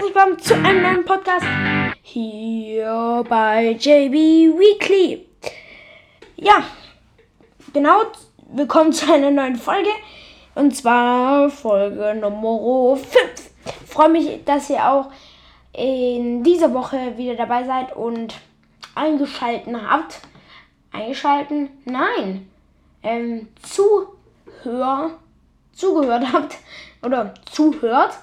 herzlich willkommen zu einem neuen Podcast hier bei JB Weekly. Ja, genau, willkommen zu einer neuen Folge und zwar Folge Nummer 5. Freue mich, dass ihr auch in dieser Woche wieder dabei seid und eingeschalten habt. Eingeschalten? Nein. Ähm, Zuhör, zugehört habt oder zuhört.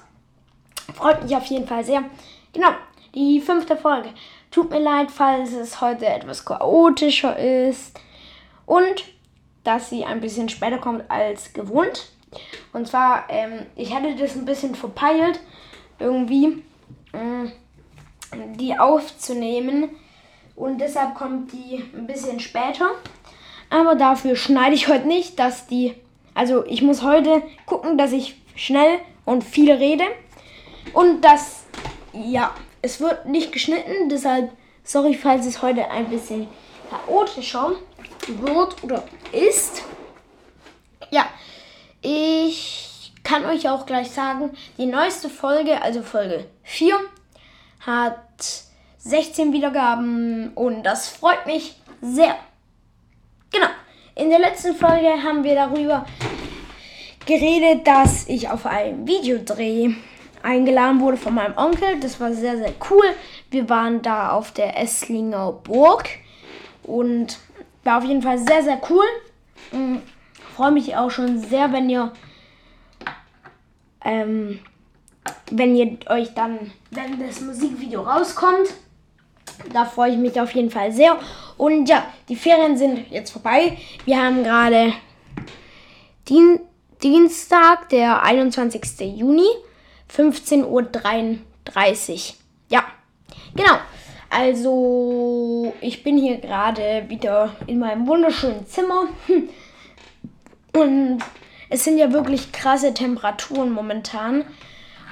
Freut mich auf jeden Fall sehr. Genau, die fünfte Folge. Tut mir leid, falls es heute etwas chaotischer ist und dass sie ein bisschen später kommt als gewohnt. Und zwar, ähm, ich hatte das ein bisschen verpeilt, irgendwie äh, die aufzunehmen. Und deshalb kommt die ein bisschen später. Aber dafür schneide ich heute nicht, dass die. Also ich muss heute gucken, dass ich schnell und viel rede. Und das, ja, es wird nicht geschnitten, deshalb sorry, falls es heute ein bisschen chaotischer wird oder ist. Ja, ich kann euch auch gleich sagen, die neueste Folge, also Folge 4, hat 16 Wiedergaben und das freut mich sehr. Genau. In der letzten Folge haben wir darüber geredet, dass ich auf einem Videodreh eingeladen wurde von meinem Onkel. Das war sehr, sehr cool. Wir waren da auf der Esslinger Burg und war auf jeden Fall sehr, sehr cool. Mhm. Freue mich auch schon sehr, wenn ihr, ähm, wenn ihr euch dann, wenn das Musikvideo rauskommt. Da freue ich mich auf jeden Fall sehr. Und ja, die Ferien sind jetzt vorbei. Wir haben gerade Dien Dienstag, der 21. Juni. 15.33 Uhr. Ja, genau. Also, ich bin hier gerade wieder in meinem wunderschönen Zimmer. Und es sind ja wirklich krasse Temperaturen momentan.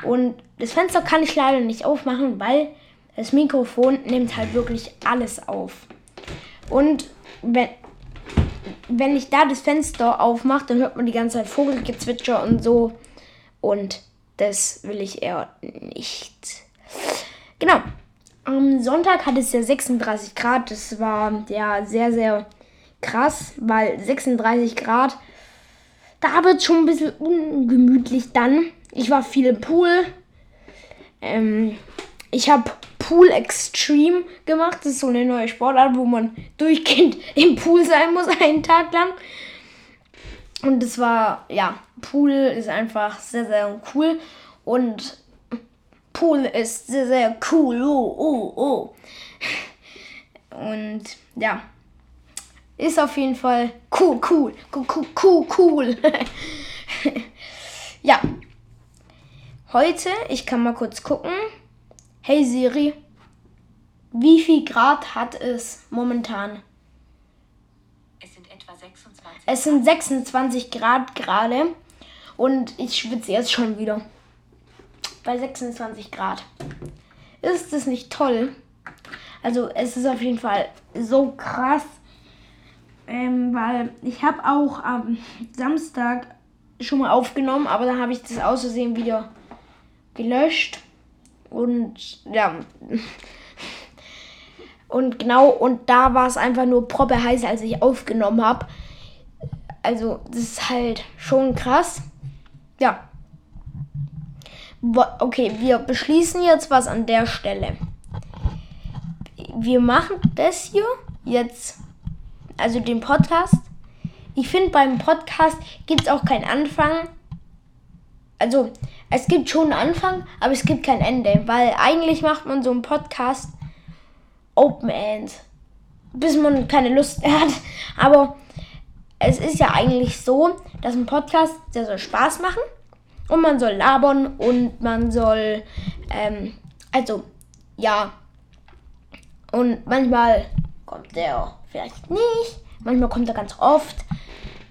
Und das Fenster kann ich leider nicht aufmachen, weil das Mikrofon nimmt halt wirklich alles auf. Und wenn, wenn ich da das Fenster aufmache, dann hört man die ganze Zeit Vogelgezwitscher und so. Und das will ich eher nicht. Genau. Am Sonntag hat es ja 36 Grad. Das war ja sehr, sehr krass, weil 36 Grad, da wird es schon ein bisschen ungemütlich dann. Ich war viel im Pool. Ähm, ich habe Pool Extreme gemacht. Das ist so eine neue Sportart, wo man durchgehend im Pool sein muss, einen Tag lang. Und das war, ja, Pool ist einfach sehr, sehr cool. Und Pool ist sehr, sehr cool. Oh, oh, oh. Und ja, ist auf jeden Fall cool, cool, cool, cool, cool. ja, heute, ich kann mal kurz gucken. Hey Siri, wie viel Grad hat es momentan? Es sind 26 Grad gerade und ich schwitze jetzt schon wieder. Bei 26 Grad. Ist das nicht toll? Also es ist auf jeden Fall so krass, ähm, weil ich habe auch am Samstag schon mal aufgenommen, aber dann habe ich das aus wieder gelöscht. Und ja. Und genau, und da war es einfach nur proppe heiß, als ich aufgenommen habe also das ist halt schon krass. Ja. Okay, wir beschließen jetzt was an der Stelle. Wir machen das hier jetzt, also den Podcast. Ich finde, beim Podcast gibt es auch keinen Anfang. Also, es gibt schon einen Anfang, aber es gibt kein Ende, weil eigentlich macht man so einen Podcast Open End, bis man keine Lust mehr hat. Aber es ist ja eigentlich so, dass ein Podcast, der soll Spaß machen und man soll labern und man soll, ähm, also, ja. Und manchmal kommt der vielleicht nicht, manchmal kommt er ganz oft.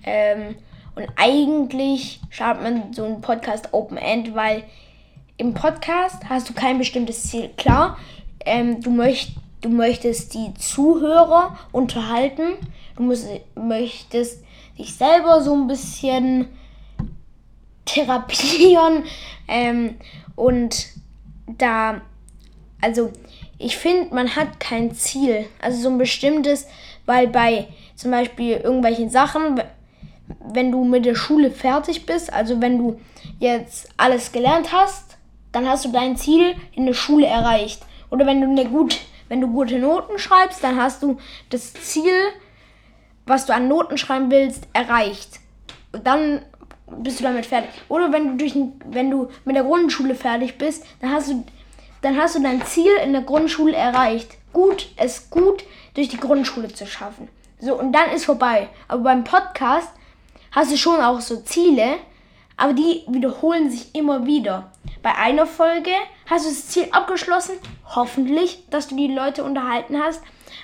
Ähm, und eigentlich schaut man so einen Podcast Open End, weil im Podcast hast du kein bestimmtes Ziel. Klar, ähm, du, möcht, du möchtest die Zuhörer unterhalten Du musst, möchtest dich selber so ein bisschen therapieren ähm, und da, also ich finde, man hat kein Ziel. Also so ein bestimmtes, weil bei zum Beispiel irgendwelchen Sachen, wenn du mit der Schule fertig bist, also wenn du jetzt alles gelernt hast, dann hast du dein Ziel in der Schule erreicht. Oder wenn du eine gut, wenn du gute Noten schreibst, dann hast du das Ziel, was du an Noten schreiben willst, erreicht. Und dann bist du damit fertig. Oder wenn du durch wenn du mit der Grundschule fertig bist, dann hast du dann hast du dein Ziel in der Grundschule erreicht. Gut, es gut durch die Grundschule zu schaffen. So und dann ist vorbei. Aber beim Podcast hast du schon auch so Ziele, aber die wiederholen sich immer wieder. Bei einer Folge hast du das Ziel abgeschlossen, hoffentlich, dass du die Leute unterhalten hast,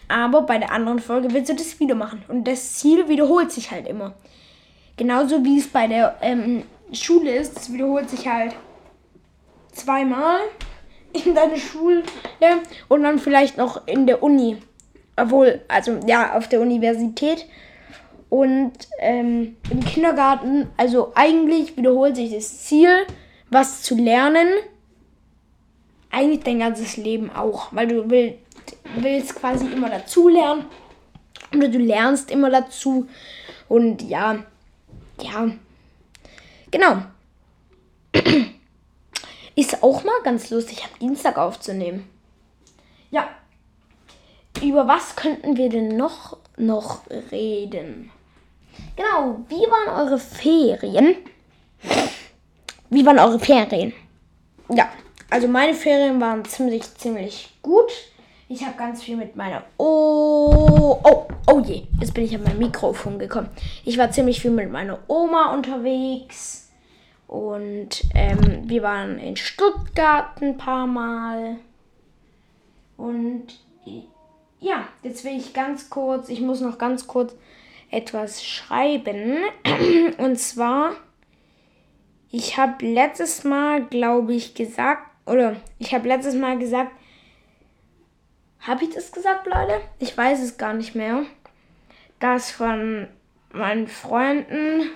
aber bei der anderen Folge willst du das wieder machen und das Ziel wiederholt sich halt immer. Genauso wie es bei der ähm, Schule ist, das wiederholt sich halt zweimal in deiner Schule und dann vielleicht noch in der Uni. Obwohl, also ja, auf der Universität. Und ähm, im Kindergarten, also eigentlich wiederholt sich das Ziel, was zu lernen. Eigentlich dein ganzes Leben auch, weil du willst, willst quasi immer dazu lernen. Oder du lernst immer dazu. Und ja, ja, genau. Ist auch mal ganz lustig, am Dienstag aufzunehmen. Ja. Über was könnten wir denn noch, noch reden? Genau, wie waren eure Ferien? Wie waren eure Ferien? Ja, also meine Ferien waren ziemlich, ziemlich gut. Ich habe ganz viel mit meiner Oh, oh, oh je, jetzt bin ich an mein Mikrofon gekommen. Ich war ziemlich viel mit meiner Oma unterwegs. Und ähm, wir waren in Stuttgart ein paar Mal. Und ja, jetzt will ich ganz kurz, ich muss noch ganz kurz etwas schreiben. Und zwar, ich habe letztes Mal, glaube ich, gesagt, oder ich habe letztes Mal gesagt, habe ich das gesagt, Leute? Ich weiß es gar nicht mehr. Dass von meinen Freunden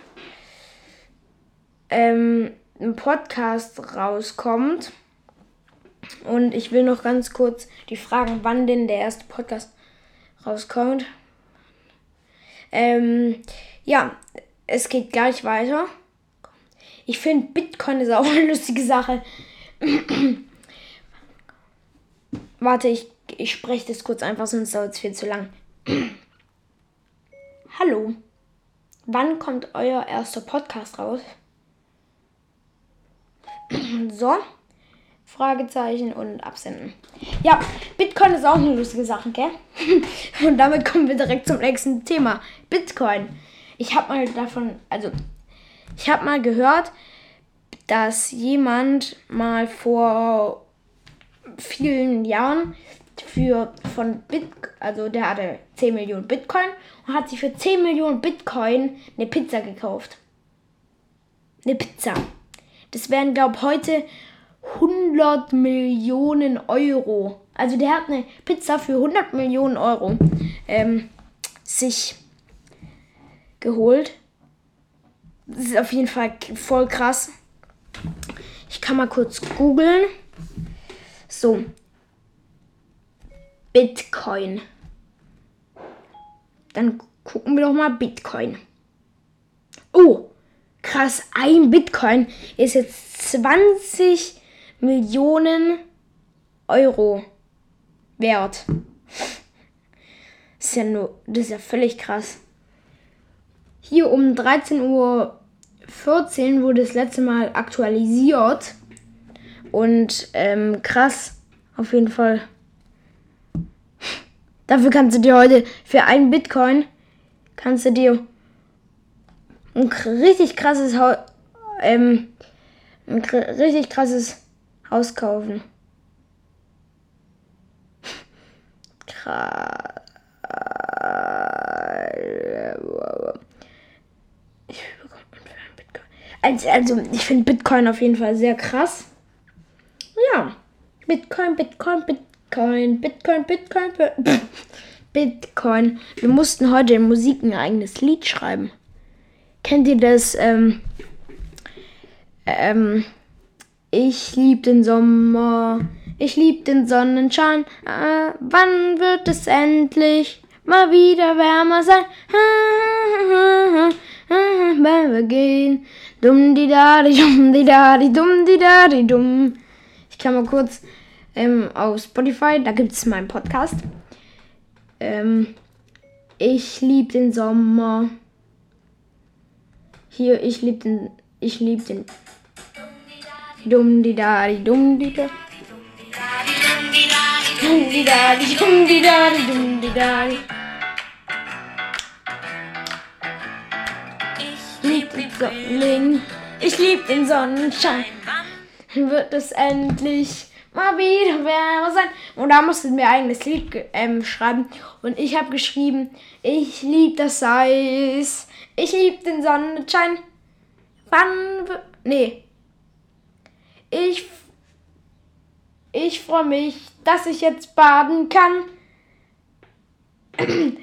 ähm, ein Podcast rauskommt. Und ich will noch ganz kurz die fragen, wann denn der erste Podcast rauskommt. Ähm, ja, es geht gleich weiter. Ich finde, Bitcoin ist auch eine lustige Sache. Warte, ich, ich spreche das kurz einfach, sonst dauert es viel zu lang. Hallo. Wann kommt euer erster Podcast raus? so. Fragezeichen und absenden. Ja, Bitcoin ist auch eine lustige Sache, gell? und damit kommen wir direkt zum nächsten Thema. Bitcoin. Ich habe mal davon, also ich habe mal gehört, dass jemand mal vor vielen Jahren für von Bit, also der hatte 10 Millionen Bitcoin und hat sich für 10 Millionen Bitcoin eine Pizza gekauft. Eine Pizza. Das wären, glaube ich, heute 100 Millionen Euro. Also der hat eine Pizza für 100 Millionen Euro ähm, sich geholt. Das ist auf jeden Fall voll krass. Ich kann mal kurz googeln. So. Bitcoin. Dann gucken wir doch mal Bitcoin. Oh, krass. Ein Bitcoin ist jetzt 20 Millionen Euro wert. Das ist ja nur, das ist ja völlig krass. Hier um 13.14 Uhr wurde das letzte Mal aktualisiert. Und ähm, krass, auf jeden Fall. Dafür kannst du dir heute für einen Bitcoin kannst du dir ein richtig krasses Haus, ähm, ein richtig krasses Haus kaufen. Also, also ich finde Bitcoin auf jeden Fall sehr krass. Ja. Bitcoin, Bitcoin, Bitcoin, Bitcoin, Bitcoin, Bitcoin. Bitcoin. Wir mussten heute in Musik ein eigenes Lied schreiben. Kennt ihr das? Ähm, ähm, Ich lieb den Sommer, ich lieb den Sonnenschein. Äh, wann wird es endlich mal wieder wärmer sein? Wenn wir gehen. Dumm di da di dumm di da di dumm di da di dumm. Ich kann mal kurz ähm, auf Spotify, da gibt es meinen Podcast. Ähm, ich lieb den Sommer. Hier, ich lieb den, ich lieb den Dumm di da di dumm di da. Dumm di da di dumm di da di dumm di da di. Ich lieb den Sonnenling, ich lieb den Sonnenschein. Wird es endlich mal wieder wärmer sein. Und da mussten wir eigenes Lied ähm, schreiben. Und ich habe geschrieben, ich lieb das Eis, ich lieb den Sonnenschein. Wann, nee, ich, ich freue mich, dass ich jetzt baden kann.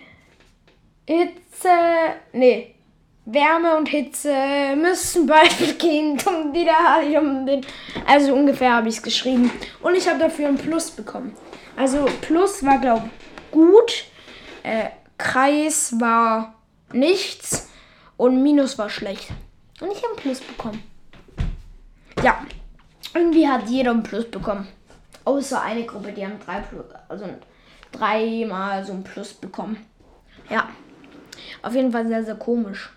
Hitze, nee, Wärme und Hitze müssen bald gehen. Also ungefähr habe ich es geschrieben. Und ich habe dafür ein Plus bekommen. Also Plus war, glaube ich, gut. Äh, Kreis war nichts. Und Minus war schlecht. Und ich habe ein Plus bekommen. Ja. Irgendwie hat jeder ein Plus bekommen. Außer eine Gruppe, die haben drei Plus, also dreimal so ein Plus bekommen. Ja. Auf jeden Fall sehr, sehr komisch.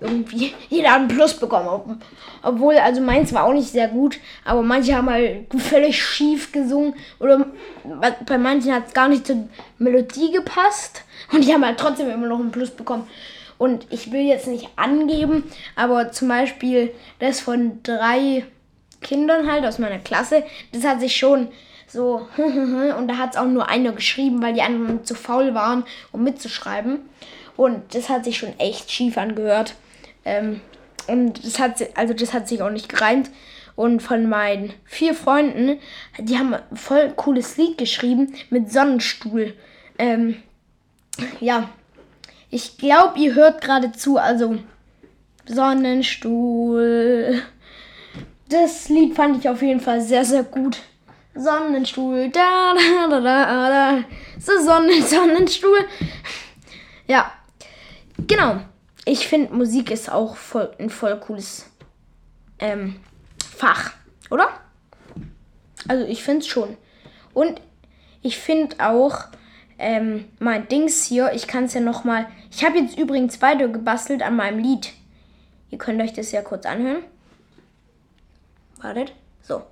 Irgendwie jeder hat ein Plus bekommen. Obwohl, also meins war auch nicht sehr gut, aber manche haben halt völlig schief gesungen. Oder bei manchen hat es gar nicht zur Melodie gepasst. Und die haben halt trotzdem immer noch ein Plus bekommen. Und ich will jetzt nicht angeben, aber zum Beispiel das von drei Kindern halt aus meiner Klasse, das hat sich schon so, und da hat es auch nur einer geschrieben, weil die anderen zu faul waren, um mitzuschreiben. Und das hat sich schon echt schief angehört. Ähm, und das hat, also das hat sich auch nicht gereimt. Und von meinen vier Freunden, die haben ein voll cooles Lied geschrieben mit Sonnenstuhl. Ähm, ja, ich glaube, ihr hört gerade zu, also Sonnenstuhl. Das Lied fand ich auf jeden Fall sehr, sehr gut. Sonnenstuhl, da, da, da, da, da. So, Sonnen, Sonnenstuhl. Ja, genau. Ich finde, Musik ist auch voll, ein voll cooles ähm, Fach, oder? Also, ich finde es schon. Und ich finde auch, ähm, mein Dings hier, ich kann es ja nochmal. Ich habe jetzt übrigens weiter gebastelt an meinem Lied. Ihr könnt euch das ja kurz anhören. Wartet. So.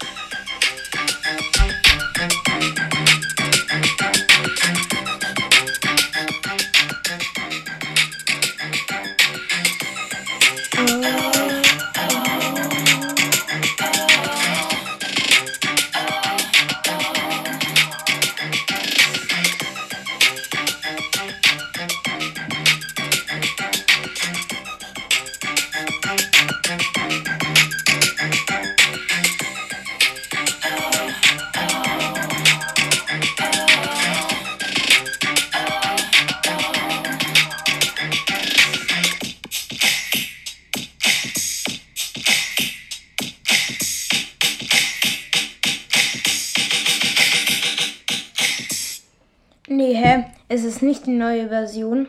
Ist nicht die neue Version.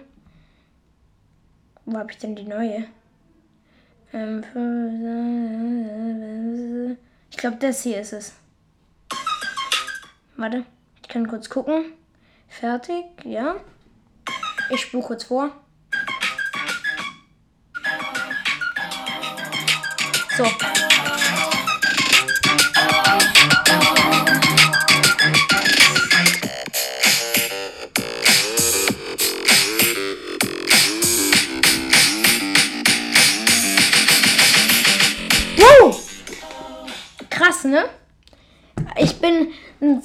Wo habe ich denn die neue? Ähm, ich glaube, das hier ist es. Warte, ich kann kurz gucken. Fertig, ja. Ich spule kurz vor. So.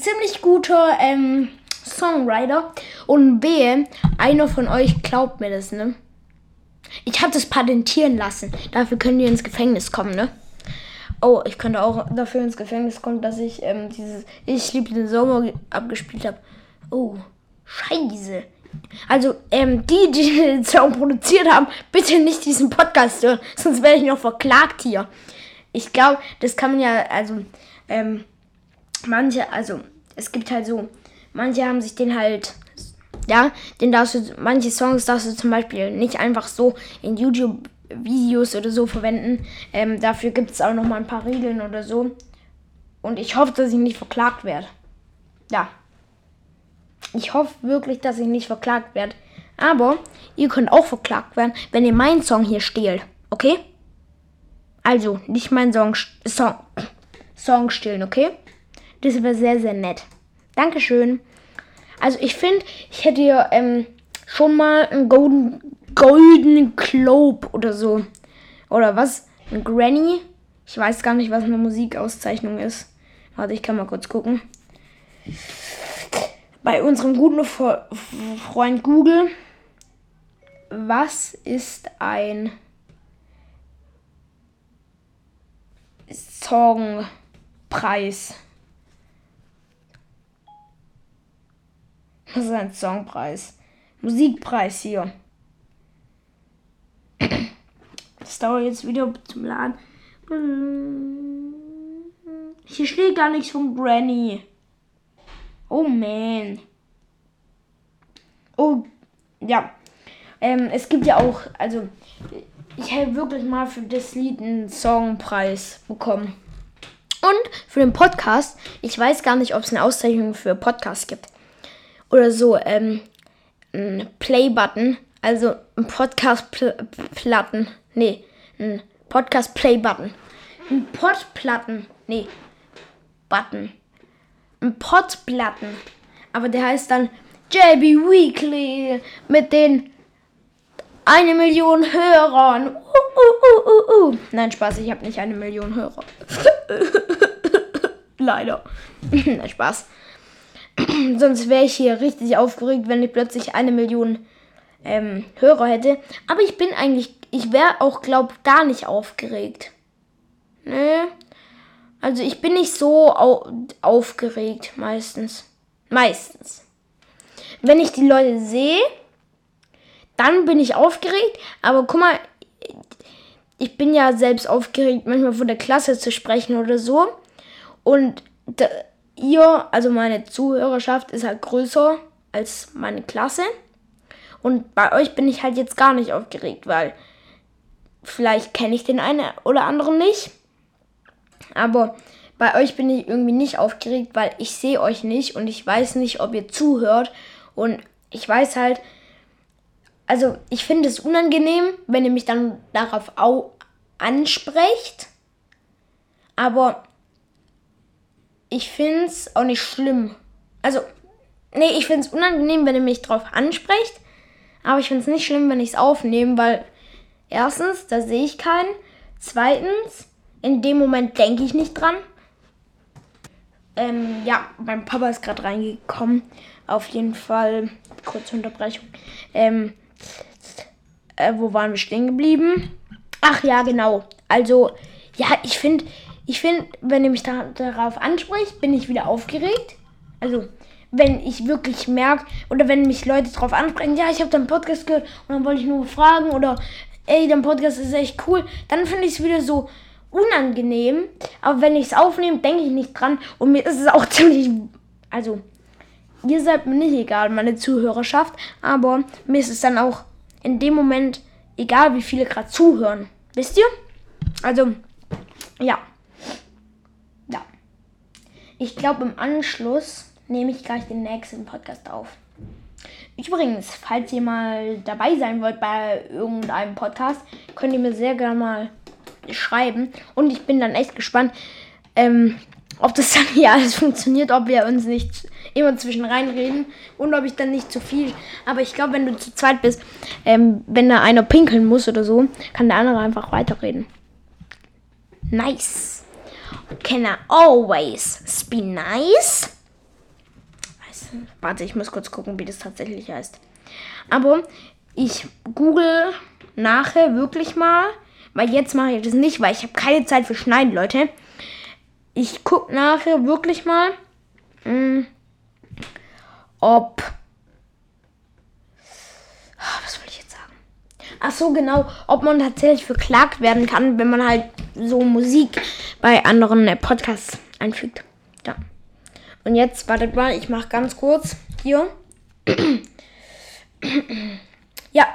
Ziemlich guter ähm, Songwriter und B, einer von euch glaubt mir das, ne? Ich habe das patentieren lassen. Dafür können die ins Gefängnis kommen, ne? Oh, ich könnte auch dafür ins Gefängnis kommen, dass ich ähm, dieses Ich liebe den Sommer abgespielt habe. Oh, scheiße. Also, ähm, die, die den Song produziert haben, bitte nicht diesen Podcast hören, sonst werde ich noch verklagt hier. ich glaube, das kann man ja, also, ähm, manche, also, es gibt halt so, manche haben sich den halt, ja, den darfst du, manche Songs darfst du zum Beispiel nicht einfach so in YouTube-Videos oder so verwenden. Ähm, dafür gibt es auch noch mal ein paar Regeln oder so. Und ich hoffe, dass ich nicht verklagt werde. Ja. Ich hoffe wirklich, dass ich nicht verklagt werde. Aber ihr könnt auch verklagt werden, wenn ihr meinen Song hier stehlt. Okay? Also, nicht meinen Song, Song, Song stehlen, okay? Das wäre sehr, sehr nett. Dankeschön. Also, ich finde, ich hätte ja ähm, schon mal einen Golden, Golden Globe oder so. Oder was? Ein Granny? Ich weiß gar nicht, was eine Musikauszeichnung ist. Warte, ich kann mal kurz gucken. Bei unserem guten Freund Google. Was ist ein Songpreis? Was ist ein Songpreis? Musikpreis hier. Das dauert jetzt wieder zum Laden. Hier steht gar nichts von Granny. Oh man. Oh, ja. Ähm, es gibt ja auch, also ich hätte wirklich mal für das Lied einen Songpreis bekommen. Und für den Podcast, ich weiß gar nicht, ob es eine Auszeichnung für Podcast gibt. Oder so, ähm, ein Play-Button. Also ein Podcast-Platten. Nee, ein Podcast-Play-Button. Ein Pod-Platten. Nee, Button. Ein Podplatten. Aber der heißt dann JB Weekly mit den eine Million Hörern. Uh, uh, uh, Nein, Spaß, ich habe nicht eine Million Hörer. Leider. Nein, Spaß. Sonst wäre ich hier richtig aufgeregt, wenn ich plötzlich eine Million ähm, Hörer hätte. Aber ich bin eigentlich, ich wäre auch, glaub, gar nicht aufgeregt. Ne? Also ich bin nicht so au aufgeregt meistens. Meistens. Wenn ich die Leute sehe, dann bin ich aufgeregt. Aber guck mal, ich bin ja selbst aufgeregt, manchmal vor der Klasse zu sprechen oder so. Und da, ihr, also meine Zuhörerschaft ist halt größer als meine Klasse. Und bei euch bin ich halt jetzt gar nicht aufgeregt, weil vielleicht kenne ich den einen oder anderen nicht. Aber bei euch bin ich irgendwie nicht aufgeregt, weil ich sehe euch nicht und ich weiß nicht, ob ihr zuhört. Und ich weiß halt, also ich finde es unangenehm, wenn ihr mich dann darauf au ansprecht. Aber ich finde es auch nicht schlimm. Also, nee, ich finde es unangenehm, wenn ihr mich darauf ansprecht. Aber ich finde es nicht schlimm, wenn ich es aufnehme, weil erstens, da sehe ich keinen. Zweitens, in dem Moment denke ich nicht dran. Ähm, ja, mein Papa ist gerade reingekommen. Auf jeden Fall, kurze Unterbrechung. Ähm, äh, wo waren wir stehen geblieben? Ach ja, genau. Also, ja, ich finde, ich finde, wenn ihr mich da, darauf anspricht, bin ich wieder aufgeregt. Also, wenn ich wirklich merke, oder wenn mich Leute darauf ansprechen, ja, ich habe deinen Podcast gehört und dann wollte ich nur fragen, oder ey, dein Podcast ist echt cool, dann finde ich es wieder so, unangenehm. Aber wenn ich es aufnehme, denke ich nicht dran. Und mir ist es auch ziemlich. Also, ihr seid mir nicht egal, meine Zuhörerschaft. Aber mir ist es dann auch in dem Moment egal, wie viele gerade zuhören. Wisst ihr? Also, ja. Ja. Ich glaube, im Anschluss nehme ich gleich den nächsten Podcast auf. Übrigens, falls ihr mal dabei sein wollt bei irgendeinem Podcast, könnt ihr mir sehr gerne mal schreiben. Und ich bin dann echt gespannt, ähm, ob das dann hier alles funktioniert, ob wir uns nicht immer zwischen reinreden und ob ich dann nicht zu viel. Aber ich glaube, wenn du zu zweit bist, ähm, wenn da einer pinkeln muss oder so, kann der andere einfach weiterreden. Nice. Can I always be nice? Warte, ich muss kurz gucken, wie das tatsächlich heißt. Aber ich google nachher wirklich mal, weil jetzt mache ich das nicht, weil ich habe keine Zeit für Schneiden, Leute. Ich gucke nachher wirklich mal, mh, hm, ob... Ah, was will ich jetzt sagen? Ach so, genau. Ob man tatsächlich verklagt werden kann, wenn man halt so Musik bei anderen äh, Podcasts einfügt. Ja. Und jetzt, wartet mal, ich mache ganz kurz hier. ja,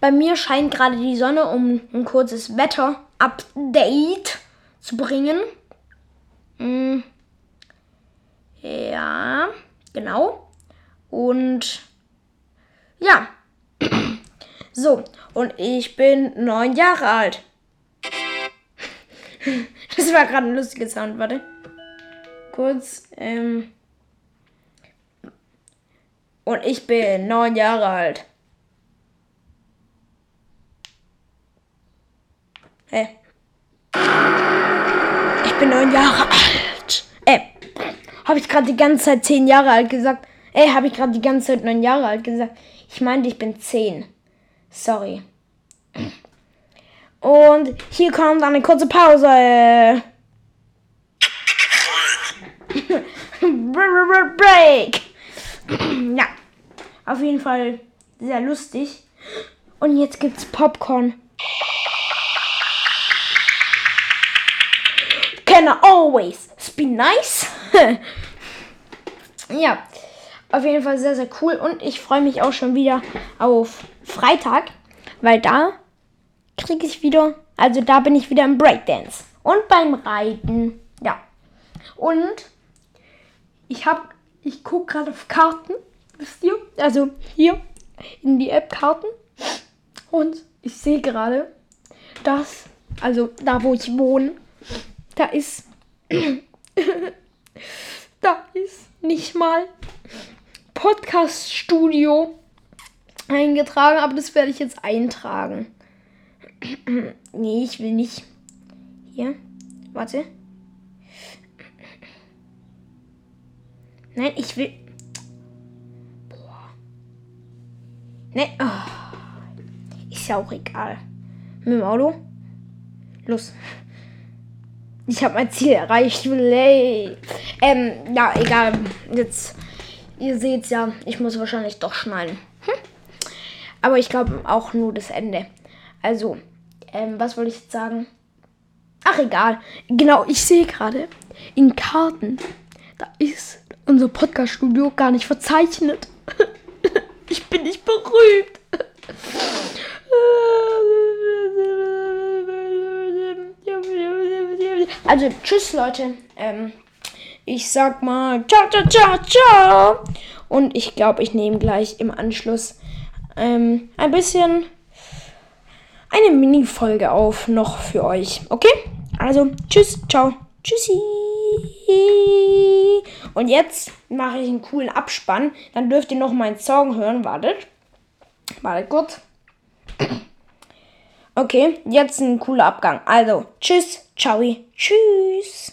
bei mir scheint gerade die Sonne, um ein kurzes Wetter-Update zu bringen. Hm. Ja, genau. Und ja. So, und ich bin neun Jahre alt. Das war gerade ein lustiger Sound, warte. Kurz, ähm. Und ich bin neun Jahre alt. Hä? Ich bin neun Jahre alt. Äh, habe ich gerade die ganze Zeit zehn Jahre alt gesagt? Ey, habe ich gerade die ganze Zeit neun Jahre alt gesagt? Ich meinte, ich bin zehn. Sorry. Und hier kommt eine kurze Pause. Break. ja, auf jeden Fall sehr lustig. Und jetzt gibt's Popcorn. Can I always be nice? ja, auf jeden Fall sehr, sehr cool. Und ich freue mich auch schon wieder auf Freitag, weil da kriege ich wieder, also da bin ich wieder im Breakdance und beim Reiten. Ja. Und ich habe, ich gucke gerade auf Karten, wisst ihr? Also hier in die App Karten. Und ich sehe gerade, dass, also da wo ich wohne, da ist, da ist nicht mal Podcast-Studio eingetragen, aber das werde ich jetzt eintragen. nee, ich will nicht. Hier, warte. Nein, ich will. Boah. Ne, oh. ist ja auch egal. Mit dem Auto. Los. Ich habe mein Ziel erreicht. Ey. Ähm, ja, egal. Jetzt, ihr seht's ja, ich muss wahrscheinlich doch schneiden. Aber ich glaube auch nur das Ende. Also, ähm, was wollte ich jetzt sagen? Ach, egal. Genau, ich sehe gerade in Karten, da ist unser Podcast-Studio gar nicht verzeichnet. ich bin nicht berühmt. Also, tschüss, Leute. Ähm, ich sag mal ciao, ciao, ciao, ciao. Und ich glaube, ich nehme gleich im Anschluss ähm, ein bisschen eine Mini-Folge auf noch für euch. Okay? Also, tschüss, ciao, tschüssi. Und jetzt mache ich einen coolen Abspann. Dann dürft ihr noch meinen Song hören. Wartet. Wartet kurz. Okay, jetzt ein cooler Abgang. Also, tschüss, ciao, tschüss.